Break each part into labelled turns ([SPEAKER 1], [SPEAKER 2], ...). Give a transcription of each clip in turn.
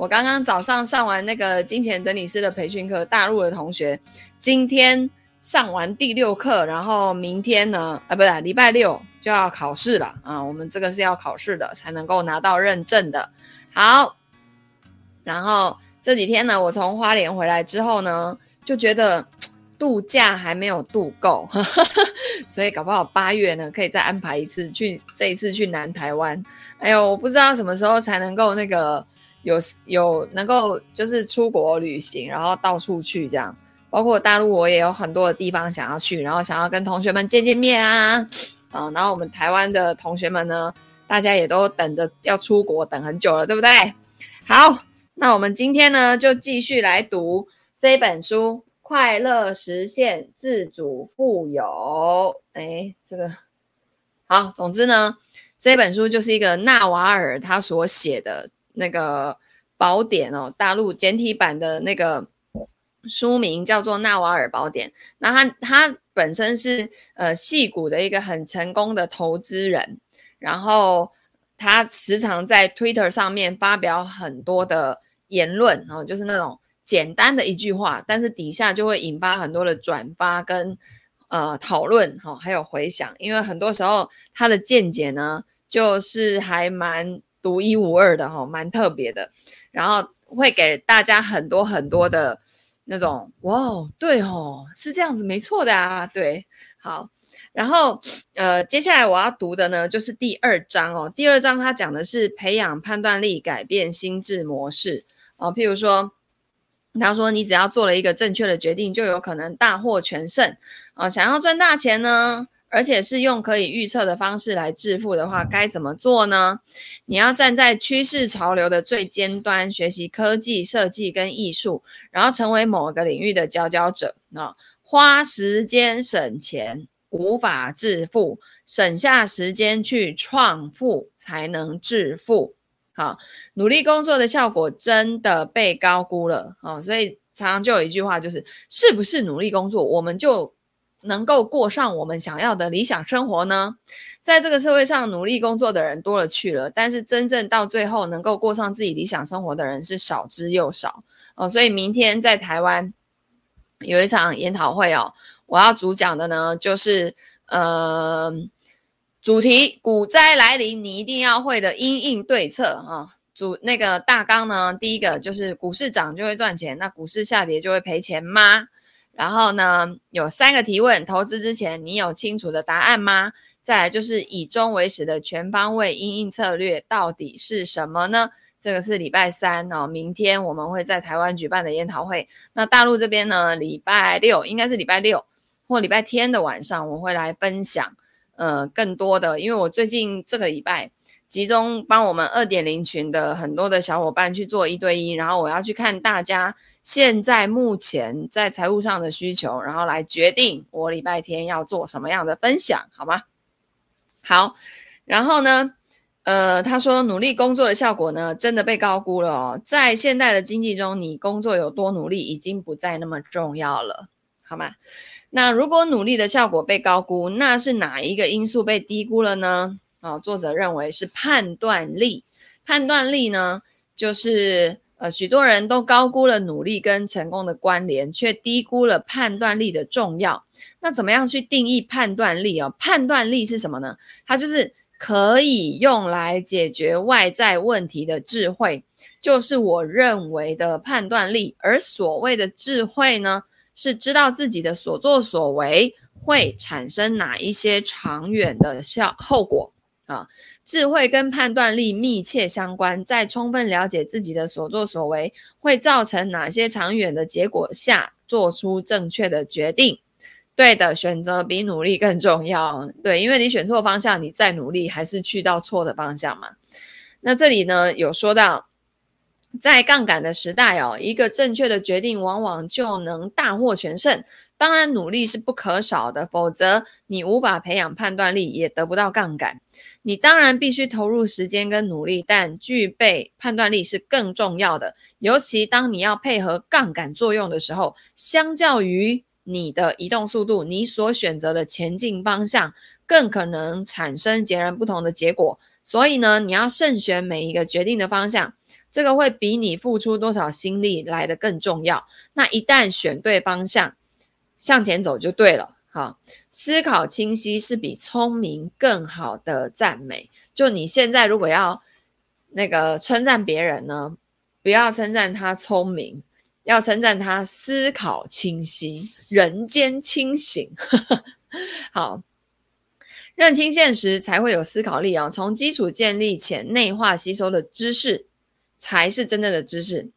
[SPEAKER 1] 我刚刚早上上完那个金钱整理师的培训课，大陆的同学今天上完第六课，然后明天呢，啊，不是礼拜六就要考试了啊，我们这个是要考试的，才能够拿到认证的。好，然后这几天呢，我从花莲回来之后呢，就觉得度假还没有度够，所以搞不好八月呢，可以再安排一次去，这一次去南台湾。哎呦，我不知道什么时候才能够那个。有有能够就是出国旅行，然后到处去这样，包括大陆我也有很多的地方想要去，然后想要跟同学们见见面啊，啊，然后我们台湾的同学们呢，大家也都等着要出国等很久了，对不对？好，那我们今天呢就继续来读这一本书《快乐实现自主富有》。哎，这个好，总之呢，这本书就是一个纳瓦尔他所写的。那个宝典哦，大陆简体版的那个书名叫做《纳瓦尔宝典》。那他他本身是呃戏骨的一个很成功的投资人，然后他时常在 Twitter 上面发表很多的言论哦，就是那种简单的一句话，但是底下就会引发很多的转发跟呃讨论哈，还有回响，因为很多时候他的见解呢，就是还蛮。独一无二的哈，蛮特别的，然后会给大家很多很多的那种哇，对哦，是这样子，没错的啊，对，好，然后呃，接下来我要读的呢，就是第二章哦，第二章它讲的是培养判断力，改变心智模式哦，譬如说，他说你只要做了一个正确的决定，就有可能大获全胜啊，想要赚大钱呢。而且是用可以预测的方式来致富的话，该怎么做呢？你要站在趋势潮流的最尖端，学习科技设计跟艺术，然后成为某个领域的佼佼者啊！花时间省钱无法致富，省下时间去创富才能致富。好，努力工作的效果真的被高估了啊！所以常常就有一句话，就是是不是努力工作，我们就能够过上我们想要的理想生活呢？在这个社会上，努力工作的人多了去了，但是真正到最后能够过上自己理想生活的人是少之又少哦。所以明天在台湾有一场研讨会哦，我要主讲的呢就是呃主题：股灾来临，你一定要会的因应对策啊。主那个大纲呢，第一个就是股市涨就会赚钱，那股市下跌就会赔钱吗？然后呢，有三个提问：投资之前你有清楚的答案吗？再来就是以终为始的全方位因应策略到底是什么呢？这个是礼拜三哦，明天我们会在台湾举办的研讨会。那大陆这边呢，礼拜六应该是礼拜六或礼拜天的晚上，我会来分享呃更多的，因为我最近这个礼拜集中帮我们二点零群的很多的小伙伴去做一对一，然后我要去看大家。现在目前在财务上的需求，然后来决定我礼拜天要做什么样的分享，好吗？好，然后呢，呃，他说努力工作的效果呢，真的被高估了哦。在现代的经济中，你工作有多努力已经不再那么重要了，好吗？那如果努力的效果被高估，那是哪一个因素被低估了呢？啊、哦，作者认为是判断力。判断力呢，就是。呃，许多人都高估了努力跟成功的关联，却低估了判断力的重要。那怎么样去定义判断力哦？判断力是什么呢？它就是可以用来解决外在问题的智慧，就是我认为的判断力。而所谓的智慧呢，是知道自己的所作所为会产生哪一些长远的效后果。啊，智慧跟判断力密切相关，在充分了解自己的所作所为会造成哪些长远的结果下，做出正确的决定。对的选择比努力更重要。对，因为你选错方向，你再努力还是去到错的方向嘛。那这里呢，有说到，在杠杆的时代哦，一个正确的决定往往就能大获全胜。当然，努力是不可少的，否则你无法培养判断力，也得不到杠杆。你当然必须投入时间跟努力，但具备判断力是更重要的。尤其当你要配合杠杆作用的时候，相较于你的移动速度，你所选择的前进方向更可能产生截然不同的结果。所以呢，你要慎选每一个决定的方向。这个会比你付出多少心力来得更重要。那一旦选对方向，向前走就对了。好，思考清晰是比聪明更好的赞美。就你现在如果要那个称赞别人呢，不要称赞他聪明，要称赞他思考清晰，人间清醒。好。认清现实，才会有思考力哦。从基础建立且内化吸收的知识，才是真正的知识。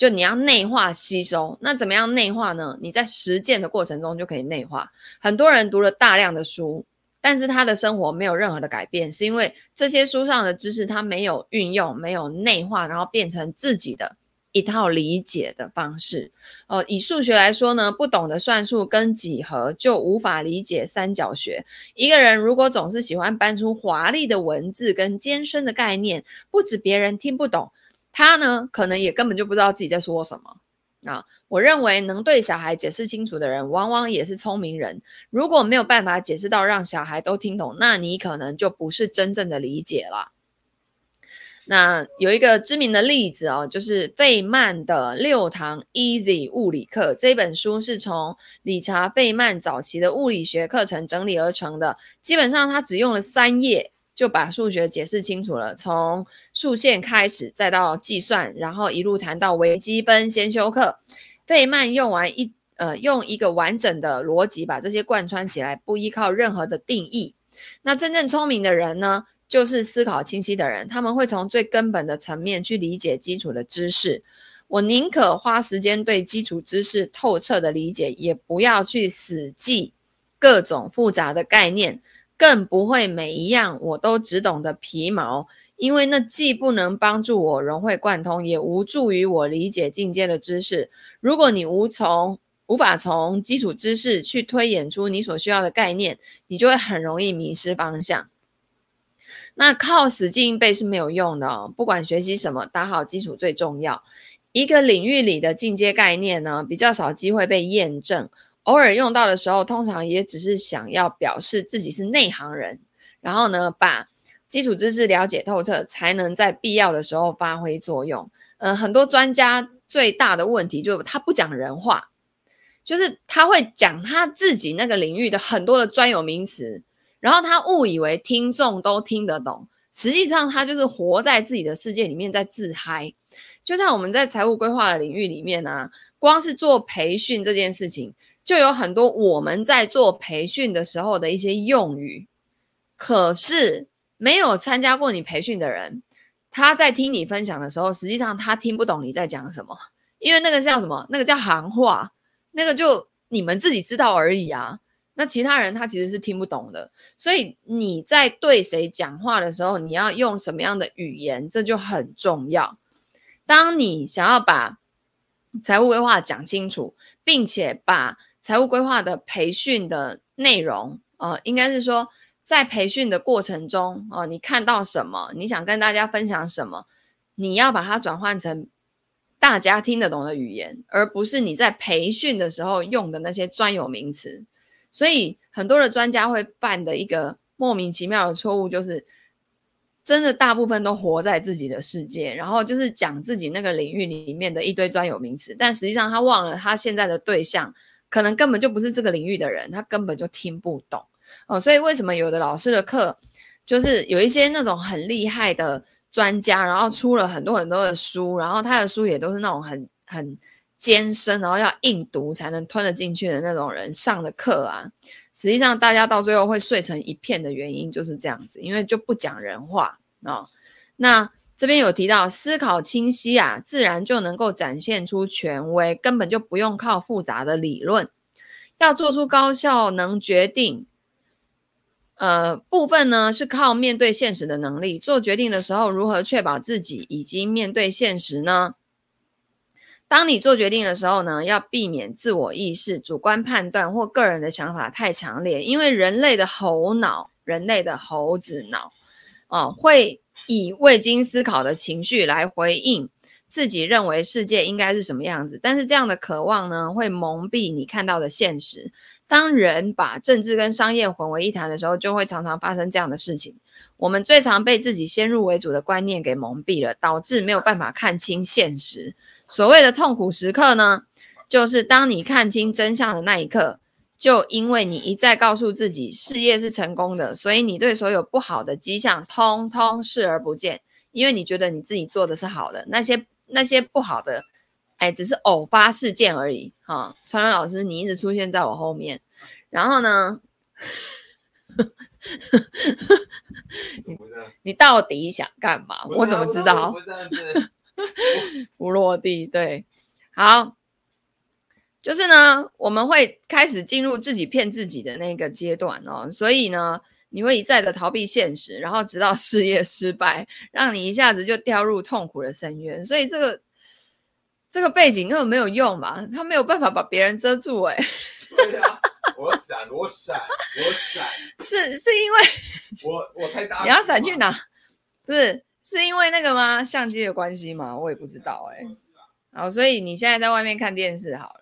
[SPEAKER 1] 就你要内化吸收，那怎么样内化呢？你在实践的过程中就可以内化。很多人读了大量的书，但是他的生活没有任何的改变，是因为这些书上的知识他没有运用，没有内化，然后变成自己的。一套理解的方式，哦，以数学来说呢，不懂得算术跟几何，就无法理解三角学。一个人如果总是喜欢搬出华丽的文字跟艰深的概念，不止别人听不懂，他呢，可能也根本就不知道自己在说什么。啊，我认为能对小孩解释清楚的人，往往也是聪明人。如果没有办法解释到让小孩都听懂，那你可能就不是真正的理解了。那有一个知名的例子哦，就是费曼的六堂 Easy 物理课。这本书是从理查·费曼早期的物理学课程整理而成的。基本上，他只用了三页就把数学解释清楚了，从数线开始，再到计算，然后一路谈到微积分先修课。费曼用完一呃，用一个完整的逻辑把这些贯穿起来，不依靠任何的定义。那真正聪明的人呢？就是思考清晰的人，他们会从最根本的层面去理解基础的知识。我宁可花时间对基础知识透彻的理解，也不要去死记各种复杂的概念，更不会每一样我都只懂得皮毛，因为那既不能帮助我融会贯通，也无助于我理解进阶的知识。如果你无从无法从基础知识去推演出你所需要的概念，你就会很容易迷失方向。那靠死记硬背是没有用的，不管学习什么，打好基础最重要。一个领域里的进阶概念呢，比较少机会被验证，偶尔用到的时候，通常也只是想要表示自己是内行人，然后呢，把基础知识了解透彻，才能在必要的时候发挥作用。嗯、很多专家最大的问题就是他不讲人话，就是他会讲他自己那个领域的很多的专有名词。然后他误以为听众都听得懂，实际上他就是活在自己的世界里面在自嗨。就像我们在财务规划的领域里面呢、啊，光是做培训这件事情，就有很多我们在做培训的时候的一些用语。可是没有参加过你培训的人，他在听你分享的时候，实际上他听不懂你在讲什么，因为那个叫什么？那个叫行话，那个就你们自己知道而已啊。那其他人他其实是听不懂的，所以你在对谁讲话的时候，你要用什么样的语言，这就很重要。当你想要把财务规划讲清楚，并且把财务规划的培训的内容，呃，应该是说在培训的过程中，哦、呃，你看到什么，你想跟大家分享什么，你要把它转换成大家听得懂的语言，而不是你在培训的时候用的那些专有名词。所以很多的专家会犯的一个莫名其妙的错误，就是真的大部分都活在自己的世界，然后就是讲自己那个领域里面的一堆专有名词，但实际上他忘了他现在的对象可能根本就不是这个领域的人，他根本就听不懂哦。所以为什么有的老师的课就是有一些那种很厉害的专家，然后出了很多很多的书，然后他的书也都是那种很很。艰深，然后要硬读才能吞得进去的那种人上的课啊，实际上大家到最后会碎成一片的原因就是这样子，因为就不讲人话啊、哦。那这边有提到思考清晰啊，自然就能够展现出权威，根本就不用靠复杂的理论，要做出高效能决定。呃，部分呢是靠面对现实的能力，做决定的时候如何确保自己已经面对现实呢？当你做决定的时候呢，要避免自我意识、主观判断或个人的想法太强烈，因为人类的猴脑、人类的猴子脑，啊、会以未经思考的情绪来回应自己认为世界应该是什么样子，但是这样的渴望呢，会蒙蔽你看到的现实。当人把政治跟商业混为一谈的时候，就会常常发生这样的事情。我们最常被自己先入为主的观念给蒙蔽了，导致没有办法看清现实。所谓的痛苦时刻呢，就是当你看清真相的那一刻，就因为你一再告诉自己事业是成功的，所以你对所有不好的迹象通通视而不见，因为你觉得你自己做的是好的，那些那些不好的。哎，只是偶发事件而已哈。川川老师，你一直出现在我后面，然后呢，你你到底想干嘛？我怎么知道？不落地，对，好，就是呢，我们会开始进入自己骗自己的那个阶段哦，所以呢，你会一再的逃避现实，然后直到事业失败，让你一下子就掉入痛苦的深渊，所以这个。这个背景根本没有用嘛，他没有办法把别人遮住哎、
[SPEAKER 2] 啊，我闪，我闪，我闪。
[SPEAKER 1] 是是因为
[SPEAKER 2] 我我太大。
[SPEAKER 1] 你要闪去哪？不是是因为那个吗？相机的关系吗？我也不知道哎、欸。好，所以你现在在外面看电视好了。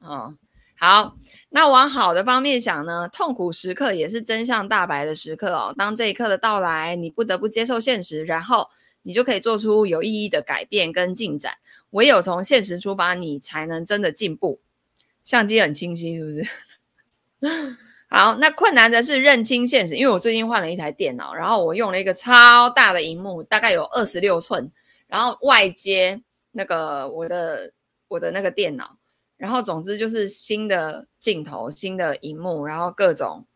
[SPEAKER 1] 哦。好，那往好的方面想呢，痛苦时刻也是真相大白的时刻哦。当这一刻的到来，你不得不接受现实，然后。你就可以做出有意义的改变跟进展。唯有从现实出发，你才能真的进步。相机很清晰，是不是？好，那困难的是认清现实。因为我最近换了一台电脑，然后我用了一个超大的荧幕，大概有二十六寸，然后外接那个我的我的那个电脑，然后总之就是新的镜头、新的荧幕，然后各种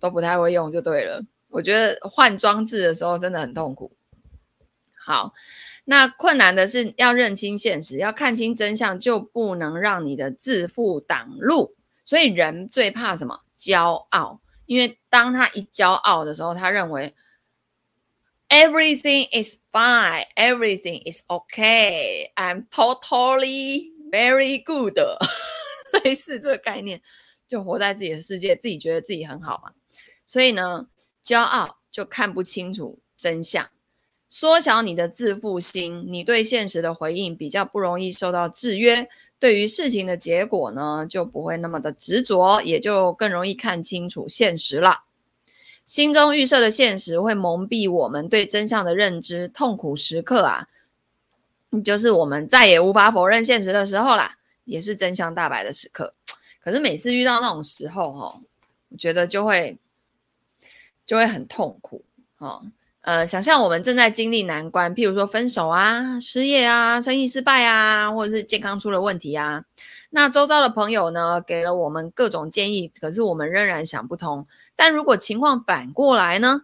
[SPEAKER 1] 都不太会用，就对了。我觉得换装置的时候真的很痛苦。好，那困难的是要认清现实，要看清真相，就不能让你的自负挡路。所以人最怕什么？骄傲，因为当他一骄傲的时候，他认为 everything is fine, everything is okay, I'm totally very good，类似这个概念，就活在自己的世界，自己觉得自己很好嘛。所以呢，骄傲就看不清楚真相。缩小你的自负心，你对现实的回应比较不容易受到制约，对于事情的结果呢，就不会那么的执着，也就更容易看清楚现实了。心中预设的现实会蒙蔽我们对真相的认知，痛苦时刻啊，就是我们再也无法否认现实的时候啦，也是真相大白的时刻。可是每次遇到那种时候，哈，我觉得就会就会很痛苦，哈。呃，想象我们正在经历难关，譬如说分手啊、失业啊、生意失败啊，或者是健康出了问题啊。那周遭的朋友呢，给了我们各种建议，可是我们仍然想不通。但如果情况反过来呢？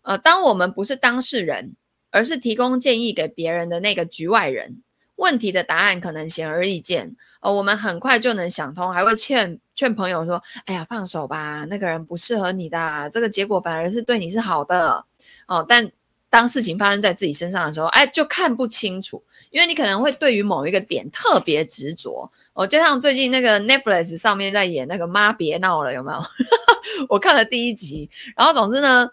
[SPEAKER 1] 呃，当我们不是当事人，而是提供建议给别人的那个局外人，问题的答案可能显而易见，呃，我们很快就能想通，还会劝劝朋友说：“哎呀，放手吧，那个人不适合你的，这个结果反而是对你是好的。”哦，但当事情发生在自己身上的时候，哎，就看不清楚，因为你可能会对于某一个点特别执着。哦，就像最近那个 Netflix 上面在演那个妈别闹了，有没有？我看了第一集，然后总之呢，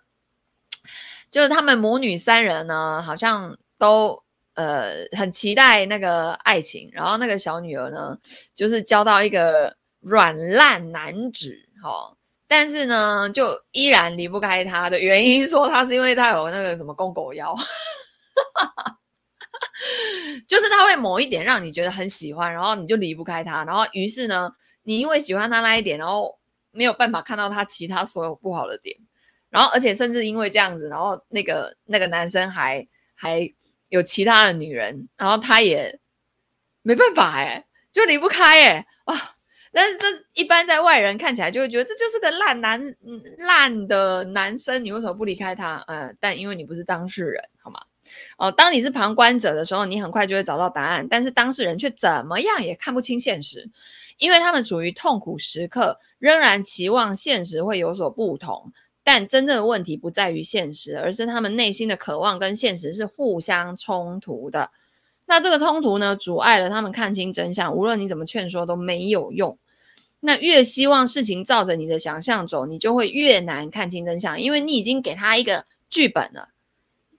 [SPEAKER 1] 就是他们母女三人呢，好像都呃很期待那个爱情，然后那个小女儿呢，就是交到一个软烂男子，哈、哦。但是呢，就依然离不开他的原因，说他是因为他有那个什么公狗腰，就是他会某一点让你觉得很喜欢，然后你就离不开他，然后于是呢，你因为喜欢他那一点，然后没有办法看到他其他所有不好的点，然后而且甚至因为这样子，然后那个那个男生还还有其他的女人，然后他也没办法哎，就离不开哎啊。但是这一般在外人看起来就会觉得这就是个烂男，烂的男生，你为什么不离开他？呃，但因为你不是当事人，好吗？哦，当你是旁观者的时候，你很快就会找到答案，但是当事人却怎么样也看不清现实，因为他们处于痛苦时刻，仍然期望现实会有所不同。但真正的问题不在于现实，而是他们内心的渴望跟现实是互相冲突的。那这个冲突呢，阻碍了他们看清真相。无论你怎么劝说都没有用。那越希望事情照着你的想象走，你就会越难看清真相，因为你已经给他一个剧本了，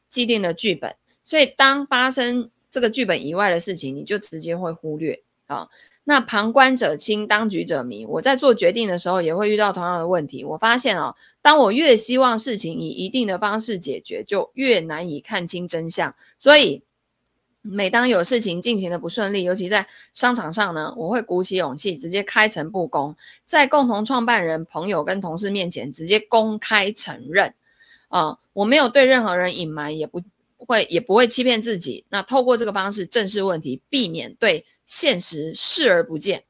[SPEAKER 1] 既定的剧本。所以当发生这个剧本以外的事情，你就直接会忽略啊。那旁观者清，当局者迷。我在做决定的时候，也会遇到同样的问题。我发现啊，当我越希望事情以一定的方式解决，就越难以看清真相。所以，每当有事情进行的不顺利，尤其在商场上呢，我会鼓起勇气，直接开诚布公，在共同创办人、朋友跟同事面前直接公开承认。啊，我没有对任何人隐瞒，也不会也不会欺骗自己。那透过这个方式正视问题，避免对现实视而不见。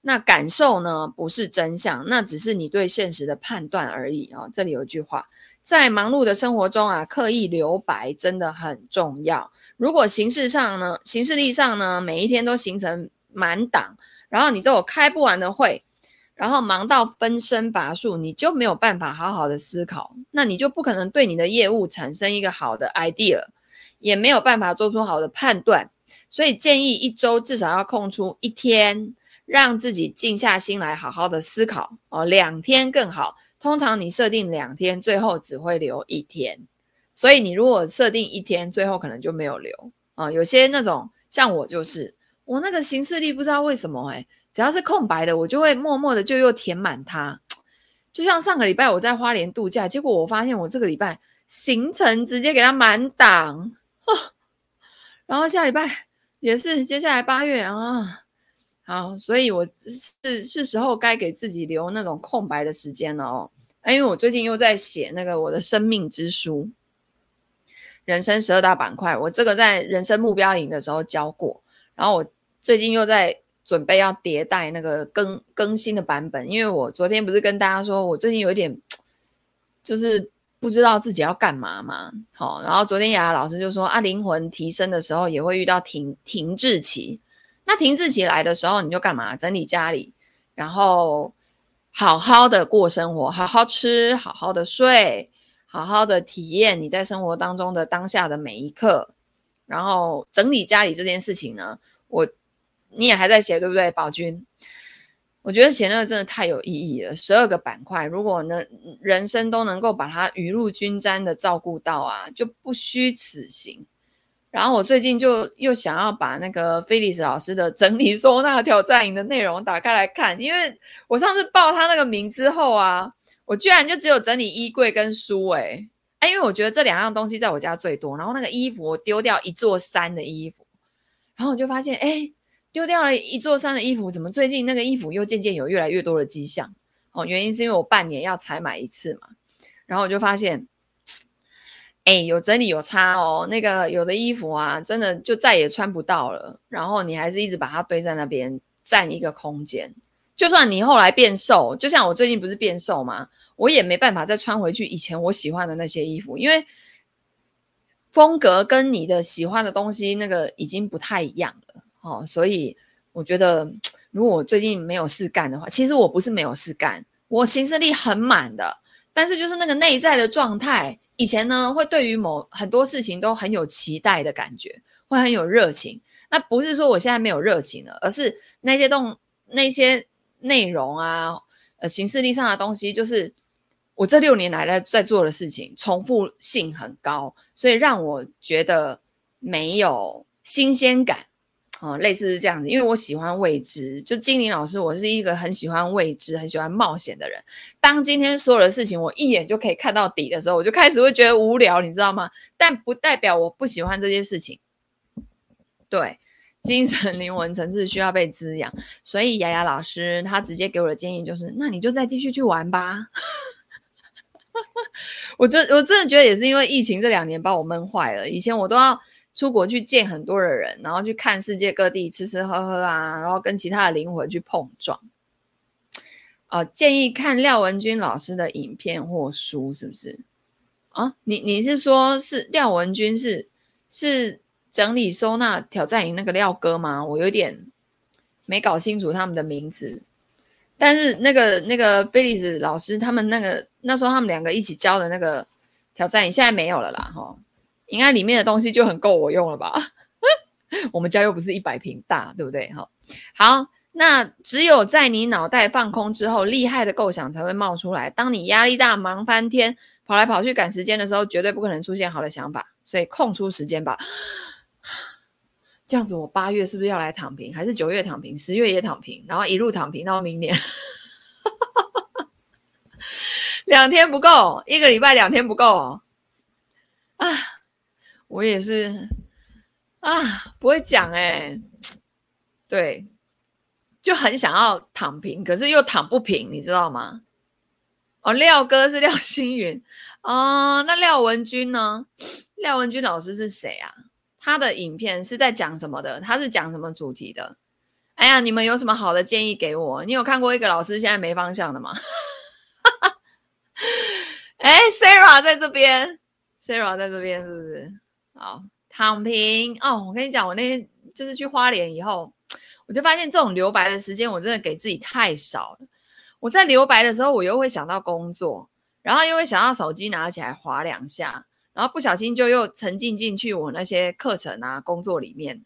[SPEAKER 1] 那感受呢，不是真相，那只是你对现实的判断而已啊。这里有一句话，在忙碌的生活中啊，刻意留白真的很重要。如果形式上呢，形式力上呢，每一天都形成满档，然后你都有开不完的会，然后忙到分身乏术，你就没有办法好好的思考，那你就不可能对你的业务产生一个好的 idea，也没有办法做出好的判断。所以建议一周至少要空出一天，让自己静下心来好好的思考哦。两天更好，通常你设定两天，最后只会留一天。所以你如果设定一天，最后可能就没有留啊、有些那种像我就是，我那个行事历不知道为什么诶、欸，只要是空白的，我就会默默的就又填满它。就像上个礼拜我在花莲度假，结果我发现我这个礼拜行程直接给它满档，然后下礼拜也是，接下来八月啊，好，所以我是是时候该给自己留那种空白的时间了哦。因为我最近又在写那个我的生命之书。人生十二大板块，我这个在人生目标营的时候教过，然后我最近又在准备要迭代那个更更新的版本，因为我昨天不是跟大家说我最近有一点就是不知道自己要干嘛嘛，好，然后昨天雅雅老师就说啊，灵魂提升的时候也会遇到停停滞期，那停滞期来的时候你就干嘛？整理家里，然后好好的过生活，好好吃，好好的睡。好好的体验你在生活当中的当下的每一刻，然后整理家里这件事情呢，我你也还在写对不对，宝君？我觉得写那个真的太有意义了。十二个板块，如果能人生都能够把它雨露均沾的照顾到啊，就不虚此行。然后我最近就又想要把那个菲利斯老师的整理收纳挑战营的内容打开来看，因为我上次报他那个名之后啊。我居然就只有整理衣柜跟书诶、欸，哎，因为我觉得这两样东西在我家最多。然后那个衣服我丢掉一座山的衣服，然后我就发现，哎，丢掉了一座山的衣服，怎么最近那个衣服又渐渐有越来越多的迹象？哦，原因是因为我半年要采买一次嘛。然后我就发现，哎，有整理有差哦。那个有的衣服啊，真的就再也穿不到了。然后你还是一直把它堆在那边，占一个空间。就算你后来变瘦，就像我最近不是变瘦吗？我也没办法再穿回去以前我喜欢的那些衣服，因为风格跟你的喜欢的东西那个已经不太一样了哦。所以我觉得，如果我最近没有事干的话，其实我不是没有事干，我行事力很满的，但是就是那个内在的状态，以前呢会对于某很多事情都很有期待的感觉，会很有热情。那不是说我现在没有热情了，而是那些动那些。内容啊，呃，行事力上的东西，就是我这六年来在在做的事情，重复性很高，所以让我觉得没有新鲜感，哦、类似是这样子。因为我喜欢未知，就精灵老师，我是一个很喜欢未知、很喜欢冒险的人。当今天所有的事情我一眼就可以看到底的时候，我就开始会觉得无聊，你知道吗？但不代表我不喜欢这些事情，对。精神灵魂层次需要被滋养，所以雅雅老师他直接给我的建议就是：那你就再继续去玩吧。我真我真的觉得也是因为疫情这两年把我闷坏了。以前我都要出国去见很多的人，然后去看世界各地吃吃喝喝啊，然后跟其他的灵魂去碰撞。哦、建议看廖文君老师的影片或书，是不是？啊，你你是说是廖文君是是？整理收纳挑战营那个廖哥吗？我有点没搞清楚他们的名字，但是那个那个菲利斯老师他们那个那时候他们两个一起教的那个挑战营现在没有了啦，哈，应该里面的东西就很够我用了吧？我们家又不是一百平大，对不对？哈，好，那只有在你脑袋放空之后，厉害的构想才会冒出来。当你压力大、忙翻天、跑来跑去赶时间的时候，绝对不可能出现好的想法，所以空出时间吧。这样子我八月是不是要来躺平？还是九月躺平？十月也躺平？然后一路躺平到明年？两天不够，一个礼拜两天不够啊！我也是啊，不会讲哎、对，就很想要躺平，可是又躺不平，你知道吗？哦，廖哥是 廖星云哦，那廖文君呢？廖文君老师是谁啊？他的影片是在讲什么的？他是讲什么主题的？哎呀，你们有什么好的建议给我？你有看过一个老师现在没方向的吗？哎，Sarah 在这边，Sarah 在这边是不是？好，躺平哦。我跟你讲，我那天就是去花莲以后，我就发现这种留白的时间，我真的给自己太少了。我在留白的时候，我又会想到工作，然后又会想到手机拿起来划两下，然后不小心就又沉浸进去我那些课程啊、工作里面。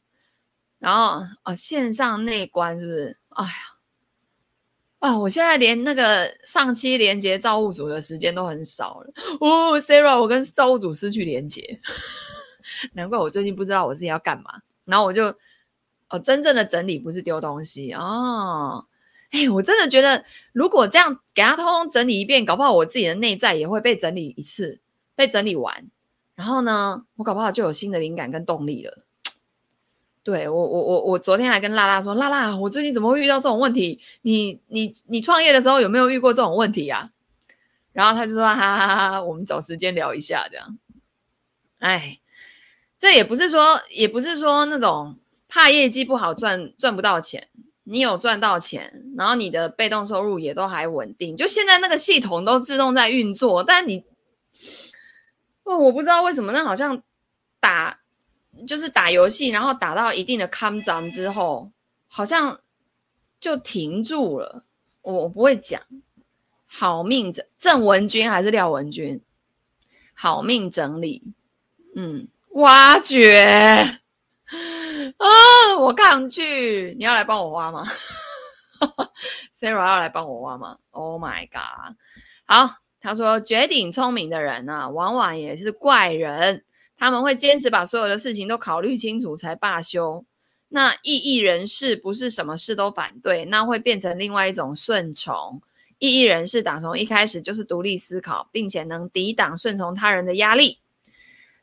[SPEAKER 1] 然后哦，线上内观是不是？哎呀！啊！我现在连那个上期连接造物主的时间都很少了哦，Sarah，我跟造物主失去连接，难怪我最近不知道我自己要干嘛。然后我就哦，真正的整理不是丢东西哦。哎，我真的觉得，如果这样给他通通整理一遍，搞不好我自己的内在也会被整理一次，被整理完。然后呢，我搞不好就有新的灵感跟动力了。对我，我我我昨天还跟拉拉说，拉拉，我最近怎么会遇到这种问题？你你你创业的时候有没有遇过这种问题呀？然后他就说，哈哈哈哈，我们找时间聊一下，这样。哎，这也不是说，也不是说那种怕业绩不好赚赚不到钱，你有赚到钱，然后你的被动收入也都还稳定，就现在那个系统都自动在运作，但你，哦，我不知道为什么，那好像打。就是打游戏，然后打到一定的康张之后，好像就停住了。我我不会讲，好命郑郑文君还是廖文君？好命整理，嗯，挖掘啊，我抗拒。你要来帮我挖吗？Sarah 要来帮我挖吗？Oh my god！好，他说绝顶聪明的人啊，往往也是怪人。他们会坚持把所有的事情都考虑清楚才罢休。那异议人士不是什么事都反对，那会变成另外一种顺从。异议人士打从一开始就是独立思考，并且能抵挡顺从他人的压力。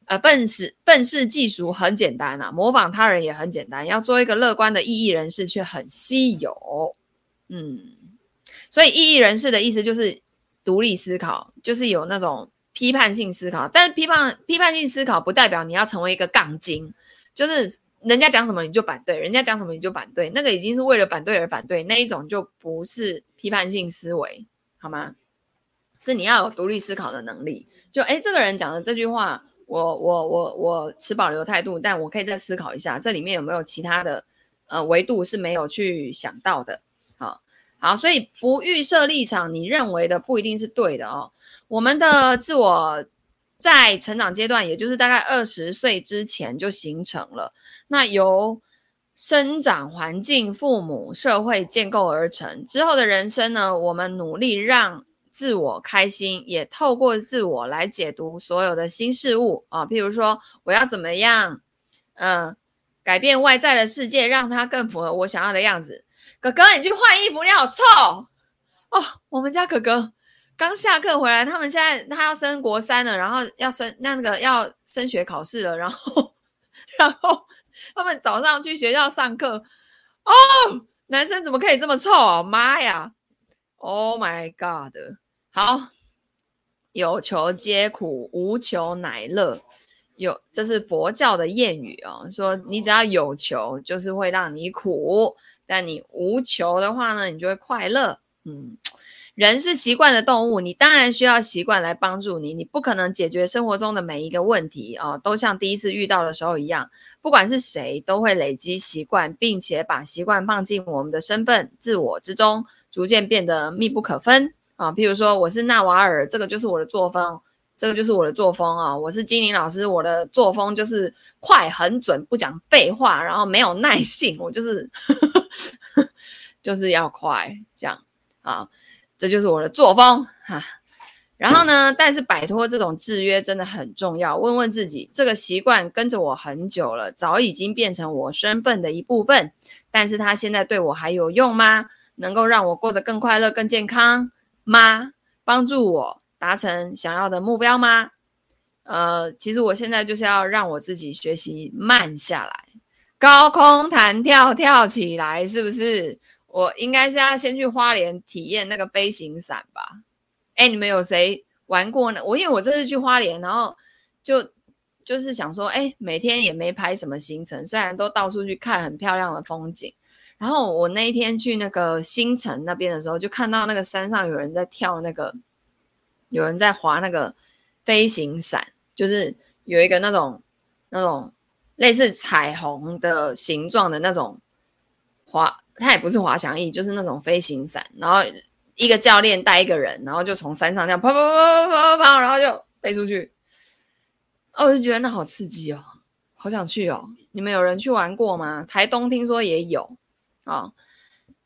[SPEAKER 1] 呃，笨事笨事技术很简单啊，模仿他人也很简单。要做一个乐观的异议人士却很稀有。嗯，所以异议人士的意思就是独立思考，就是有那种。批判性思考，但是批判批判性思考不代表你要成为一个杠精，就是人家讲什么你就反对，人家讲什么你就反对，那个已经是为了反对而反对，那一种就不是批判性思维，好吗？是你要有独立思考的能力。就诶，这个人讲的这句话，我我我我持保留态度，但我可以再思考一下，这里面有没有其他的呃维度是没有去想到的。好好，所以不预设立场，你认为的不一定是对的哦。我们的自我在成长阶段，也就是大概二十岁之前就形成了，那由生长环境、父母、社会建构而成。之后的人生呢，我们努力让自我开心，也透过自我来解读所有的新事物啊。譬如说，我要怎么样，嗯、改变外在的世界，让它更符合我想要的样子。哥哥，你去换衣服，你好臭哦！我们家哥哥刚下课回来，他们现在他要升国三了，然后要升那个要升学考试了，然后然后他们早上去学校上课哦，男生怎么可以这么臭啊？妈呀！Oh my god！好，有求皆苦，无求乃乐。有，这是佛教的谚语哦，说你只要有求，就是会让你苦。但你无求的话呢，你就会快乐。嗯，人是习惯的动物，你当然需要习惯来帮助你。你不可能解决生活中的每一个问题哦，都像第一次遇到的时候一样。不管是谁，都会累积习惯，并且把习惯放进我们的身份、自我之中，逐渐变得密不可分啊。譬如说，我是纳瓦尔，这个就是我的作风。这个就是我的作风啊！我是金玲老师，我的作风就是快、很准，不讲废话，然后没有耐性，我就是 就是要快，这样啊，这就是我的作风哈。然后呢，但是摆脱这种制约真的很重要。问问自己，这个习惯跟着我很久了，早已经变成我身份的一部分。但是它现在对我还有用吗？能够让我过得更快乐、更健康吗？帮助我达成想要的目标吗？呃，其实我现在就是要让我自己学习慢下来，高空弹跳跳起来，是不是？我应该是要先去花莲体验那个飞行伞吧。哎，你们有谁玩过呢？我因为我这次去花莲，然后就就是想说，哎，每天也没排什么行程，虽然都到处去看很漂亮的风景。然后我那一天去那个新城那边的时候，就看到那个山上有人在跳那个，有人在滑那个飞行伞，就是有一个那种那种类似彩虹的形状的那种滑，它也不是滑翔翼，就是那种飞行伞，然后。一个教练带一个人，然后就从山上这样跑跑跑跑跑跑，然后就飞出去。哦，我就觉得那好刺激哦，好想去哦。你们有人去玩过吗？台东听说也有。哦，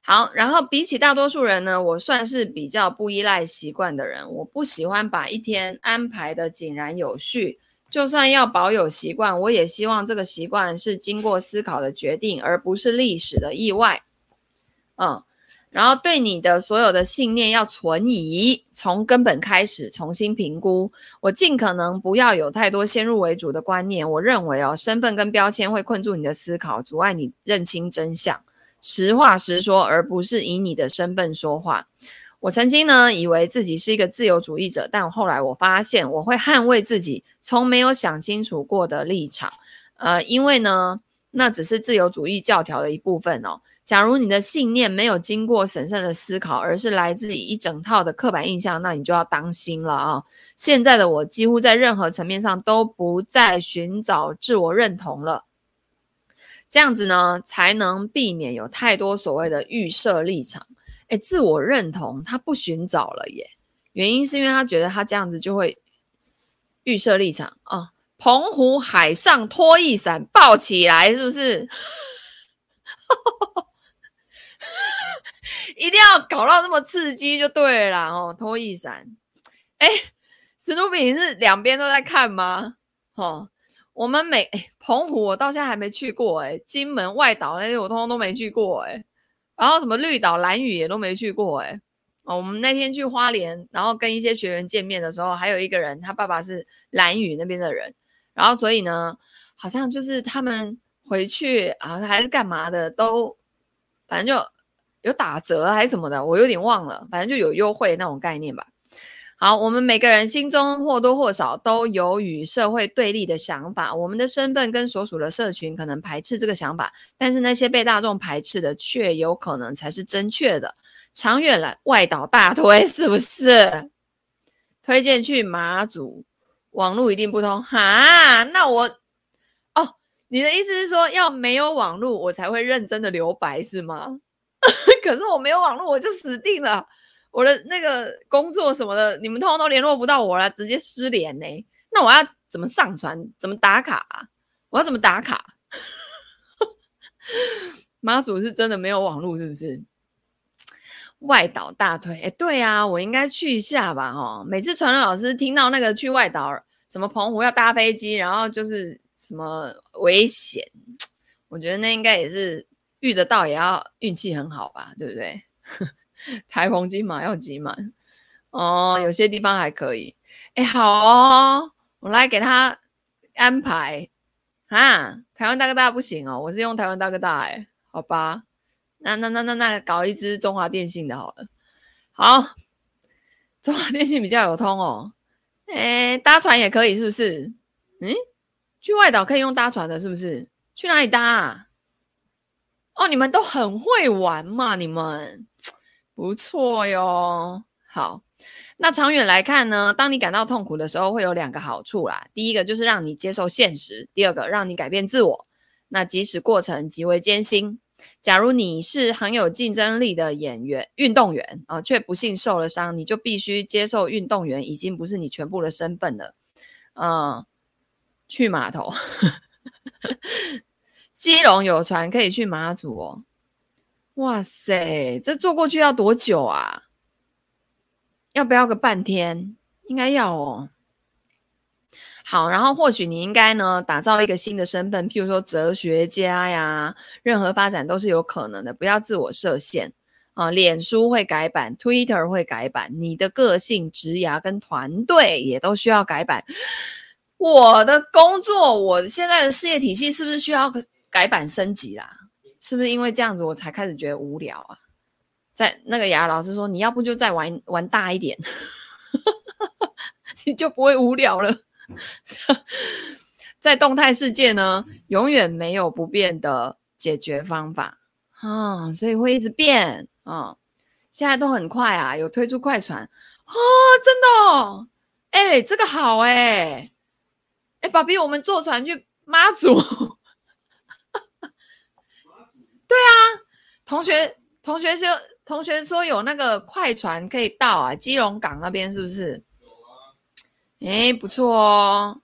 [SPEAKER 1] 好。然后比起大多数人呢，我算是比较不依赖习惯的人。我不喜欢把一天安排得井然有序。就算要保有习惯，我也希望这个习惯是经过思考的决定，而不是历史的意外。嗯。然后对你的所有的信念要存疑，从根本开始重新评估。我尽可能不要有太多先入为主的观念。我认为哦，身份跟标签会困住你的思考，阻碍你认清真相。实话实说，而不是以你的身份说话。我曾经呢，以为自己是一个自由主义者，但后来我发现，我会捍卫自己从没有想清楚过的立场。呃，因为呢，那只是自由主义教条的一部分哦。假如你的信念没有经过审慎的思考，而是来自于一整套的刻板印象，那你就要当心了啊！现在的我几乎在任何层面上都不再寻找自我认同了，这样子呢，才能避免有太多所谓的预设立场。诶，自我认同他不寻找了耶，原因是因为他觉得他这样子就会预设立场啊。澎湖海上拖曳伞抱起来，是不是？一定要搞到这么刺激就对了哦！拖曳伞，哎，史努比你是两边都在看吗？哦，我们每澎湖我到现在还没去过哎，金门外岛那些我通通都没去过哎，然后什么绿岛、兰屿也都没去过哎。哦，我们那天去花莲，然后跟一些学员见面的时候，还有一个人他爸爸是兰屿那边的人，然后所以呢，好像就是他们回去啊还是干嘛的都，反正就。有打折还是什么的，我有点忘了，反正就有优惠那种概念吧。好，我们每个人心中或多或少都有与社会对立的想法，我们的身份跟所属的社群可能排斥这个想法，但是那些被大众排斥的却有可能才是正确的。长远来，外岛大推是不是？推荐去马祖，网络一定不通哈？那我哦，你的意思是说要没有网络我才会认真的留白是吗？可是我没有网络，我就死定了。我的那个工作什么的，你们通通都联络不到我了，直接失联呢。那我要怎么上传？怎么打卡？我要怎么打卡？妈祖是真的没有网络，是不是？外岛大推，哎，对啊，我应该去一下吧？哦，每次传乐老师听到那个去外岛，什么澎湖要搭飞机，然后就是什么危险，我觉得那应该也是。遇得到也要运气很好吧，对不对？台风金马要挤满哦，有些地方还可以。哎，好哦，我来给他安排啊。台湾大哥大不行哦，我是用台湾大哥大哎，好吧。那那那那那搞一支中华电信的好了。好，中华电信比较有通哦。哎，搭船也可以是不是？嗯，去外岛可以用搭船的，是不是？去哪里搭啊？哦，你们都很会玩嘛，你们不错哟。好，那长远来看呢，当你感到痛苦的时候，会有两个好处啦。第一个就是让你接受现实，第二个让你改变自我。那即使过程极为艰辛，假如你是很有竞争力的演员、运动员啊，却不幸受了伤，你就必须接受运动员已经不是你全部的身份了。嗯，去码头。基隆有船可以去马祖哦，哇塞，这坐过去要多久啊？要不要个半天？应该要哦。好，然后或许你应该呢，打造一个新的身份，譬如说哲学家呀，任何发展都是有可能的，不要自我设限啊。脸书会改版，Twitter 会改版，你的个性、职涯跟团队也都需要改版。我的工作，我现在的事业体系是不是需要改版升级啦？是不是因为这样子我才开始觉得无聊啊？在那个雅老师说，你要不就再玩玩大一点，你就不会无聊了。在动态世界呢，永远没有不变的解决方法啊，所以会一直变啊。现在都很快啊，有推出快船啊，真的哦，哎，这个好哎，哎，爸比，我们坐船去妈祖。对啊，同学，同学说，同学说有那个快船可以到啊，基隆港那边是不是？哎，不错哦，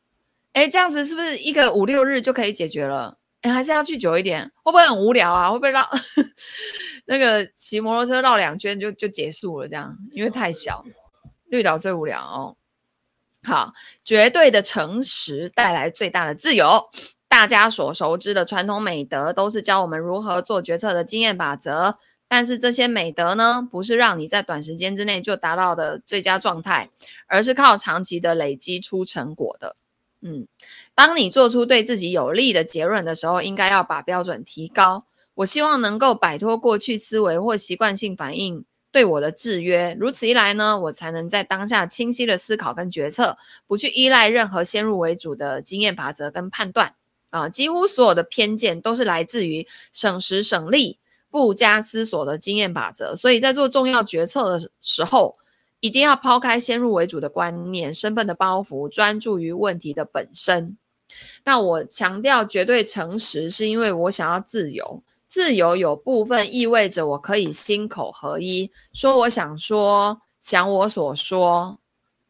[SPEAKER 1] 哎，这样子是不是一个五六日就可以解决了？哎，还是要去久一点，会不会很无聊啊？会不会绕 那个骑摩托车绕两圈就就结束了？这样，因为太小，绿岛最无聊哦。好，绝对的诚实带来最大的自由。大家所熟知的传统美德，都是教我们如何做决策的经验法则。但是这些美德呢，不是让你在短时间之内就达到的最佳状态，而是靠长期的累积出成果的。嗯，当你做出对自己有利的结论的时候，应该要把标准提高。我希望能够摆脱过去思维或习惯性反应对我的制约，如此一来呢，我才能在当下清晰的思考跟决策，不去依赖任何先入为主的经验法则跟判断。啊，几乎所有的偏见都是来自于省时省力。不加思索的经验法则，所以在做重要决策的时候，一定要抛开先入为主的观念、身份的包袱，专注于问题的本身。那我强调绝对诚实，是因为我想要自由。自由有部分意味着我可以心口合一，说我想说，想我所说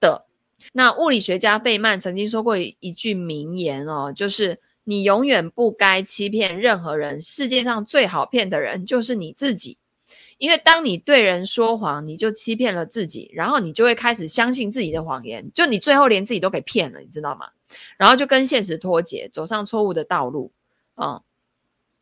[SPEAKER 1] 的。那物理学家费曼曾经说过一句名言哦，就是。你永远不该欺骗任何人。世界上最好骗的人就是你自己，因为当你对人说谎，你就欺骗了自己，然后你就会开始相信自己的谎言，就你最后连自己都给骗了，你知道吗？然后就跟现实脱节，走上错误的道路、嗯。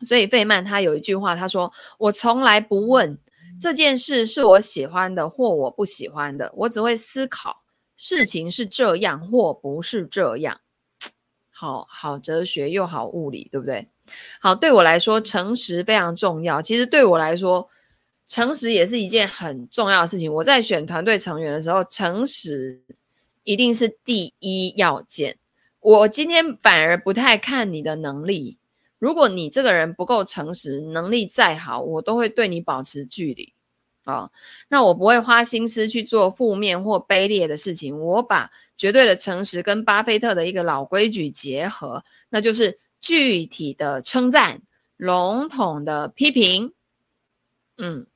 [SPEAKER 1] 所以费曼他有一句话，他说：“我从来不问这件事是我喜欢的或我不喜欢的，我只会思考事情是这样或不是这样。”好好哲学又好物理，对不对？好，对我来说，诚实非常重要。其实对我来说，诚实也是一件很重要的事情。我在选团队成员的时候，诚实一定是第一要件。我今天反而不太看你的能力。如果你这个人不够诚实，能力再好，我都会对你保持距离。啊、那我不会花心思去做负面或卑劣的事情。我把绝对的诚实跟巴菲特的一个老规矩结合，那就是具体的称赞，笼统的批评。嗯，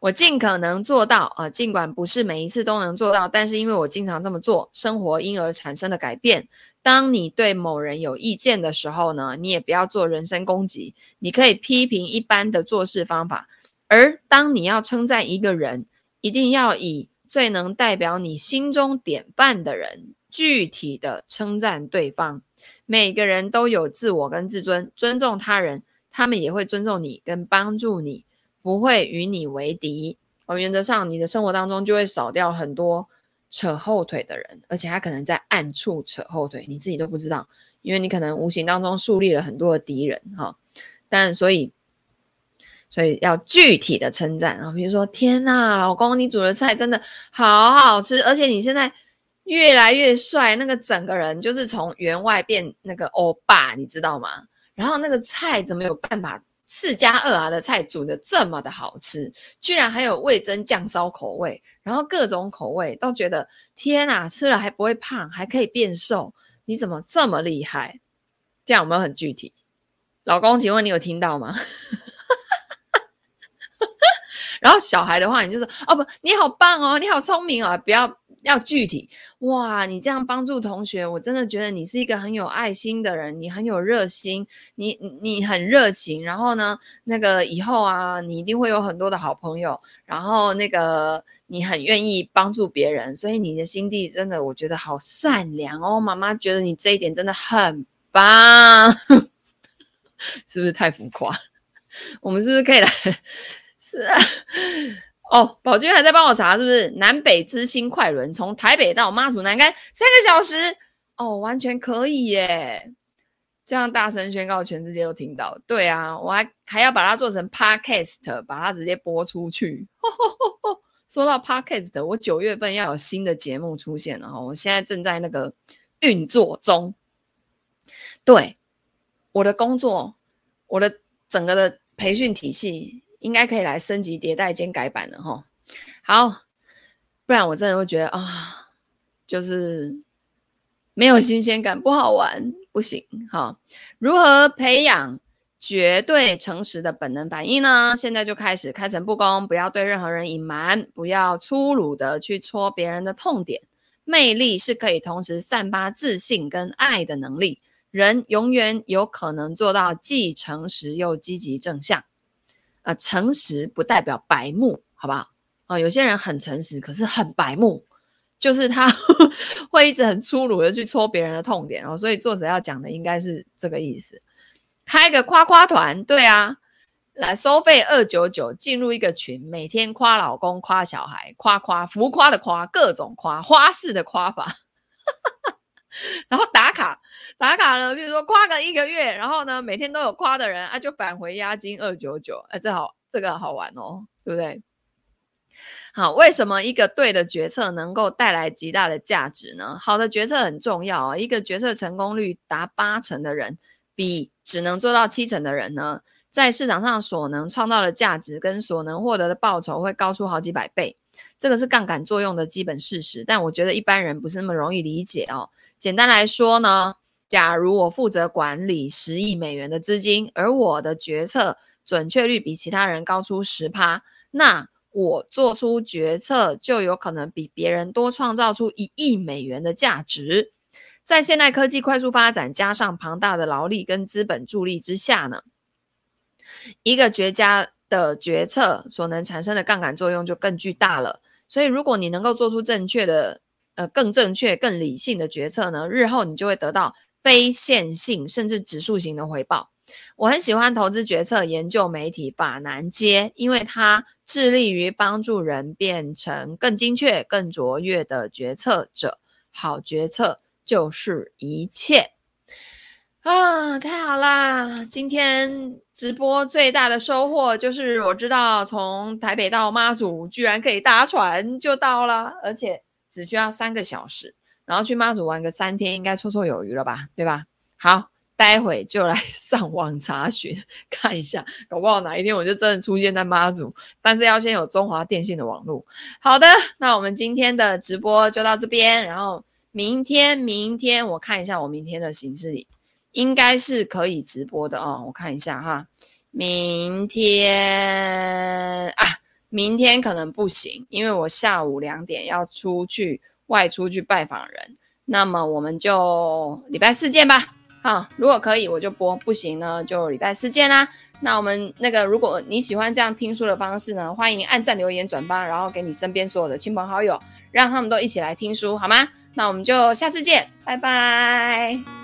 [SPEAKER 1] 我尽可能做到啊，尽管不是每一次都能做到，但是因为我经常这么做，生活因而产生了改变。当你对某人有意见的时候呢，你也不要做人身攻击，你可以批评一般的做事方法。而当你要称赞一个人，一定要以最能代表你心中典范的人，具体的称赞对方。每个人都有自我跟自尊，尊重他人，他们也会尊重你跟帮助你，不会与你为敌。而原则上，你的生活当中就会少掉很多扯后腿的人，而且他可能在暗处扯后腿，你自己都不知道，因为你可能无形当中树立了很多的敌人哈。但所以。所以要具体的称赞啊，比如说，天呐，老公，你煮的菜真的好好吃，而且你现在越来越帅，那个整个人就是从员外变那个欧巴，你知道吗？然后那个菜怎么有办法四加二啊的菜煮得这么的好吃，居然还有味增酱烧口味，然后各种口味都觉得天呐，吃了还不会胖，还可以变瘦，你怎么这么厉害？这样有没有很具体？老公，请问你有听到吗？然后小孩的话，你就说哦不，你好棒哦，你好聪明哦，不要要具体哇！你这样帮助同学，我真的觉得你是一个很有爱心的人，你很有热心，你你很热情。然后呢，那个以后啊，你一定会有很多的好朋友。然后那个你很愿意帮助别人，所以你的心地真的，我觉得好善良哦。妈妈觉得你这一点真的很棒，是不是太浮夸？我们是不是可以来？是啊。哦，宝君还在帮我查，是不是南北之星快轮从台北到妈祖南竿三个小时？哦，完全可以耶！这样大声宣告，全世界都听到。对啊，我还还要把它做成 podcast，把它直接播出去。说到 podcast，我九月份要有新的节目出现了哈，我现在正在那个运作中。对，我的工作，我的整个的培训体系。应该可以来升级迭代兼改版了哈。好，不然我真的会觉得啊，就是没有新鲜感，不好玩，不行哈。如何培养绝对诚实的本能反应呢？现在就开始开诚布公，不要对任何人隐瞒，不要粗鲁的去戳别人的痛点。魅力是可以同时散发自信跟爱的能力。人永远有可能做到既诚实又积极正向。呃，诚实不代表白目，好不好？啊、有些人很诚实，可是很白目，就是他 会一直很粗鲁的去戳别人的痛点哦。所以作者要讲的应该是这个意思。开个夸夸团，对啊，来收费二九九，进入一个群，每天夸老公、夸小孩、夸夸浮夸的夸，各种夸花式的夸法。然后打卡，打卡呢，比如说夸个一个月，然后呢，每天都有夸的人啊，就返回押金二九九，哎，这好，这个好玩哦，对不对？好，为什么一个对的决策能够带来极大的价值呢？好的决策很重要啊，一个决策成功率达八成的人，比只能做到七成的人呢，在市场上所能创造的价值跟所能获得的报酬会高出好几百倍。这个是杠杆作用的基本事实，但我觉得一般人不是那么容易理解哦。简单来说呢，假如我负责管理十亿美元的资金，而我的决策准确率比其他人高出十趴，那我做出决策就有可能比别人多创造出一亿美元的价值。在现代科技快速发展，加上庞大的劳力跟资本助力之下呢，一个绝佳的决策所能产生的杠杆作用就更巨大了。所以，如果你能够做出正确的，呃，更正确、更理性的决策呢，日后你就会得到非线性甚至指数型的回报。我很喜欢投资决策研究媒体法南街，因为它致力于帮助人变成更精确、更卓越的决策者。好决策就是一切啊！太好啦！今天直播最大的收获就是我知道从台北到妈祖居然可以搭船就到了，而且。只需要三个小时，然后去妈祖玩个三天，应该绰绰有余了吧？对吧？好，待会就来 上网查询看一下，搞不好哪一天我就真的出现在妈祖，但是要先有中华电信的网络。好的，那我们今天的直播就到这边，然后明天，明天我看一下我明天的行事历，应该是可以直播的哦。我看一下哈，明天啊。明天可能不行，因为我下午两点要出去外出去拜访人。那么我们就礼拜四见吧。好，如果可以我就播，不行呢就礼拜四见啦。那我们那个，如果你喜欢这样听书的方式呢，欢迎按赞、留言、转发，然后给你身边所有的亲朋好友，让他们都一起来听书，好吗？那我们就下次见，拜拜。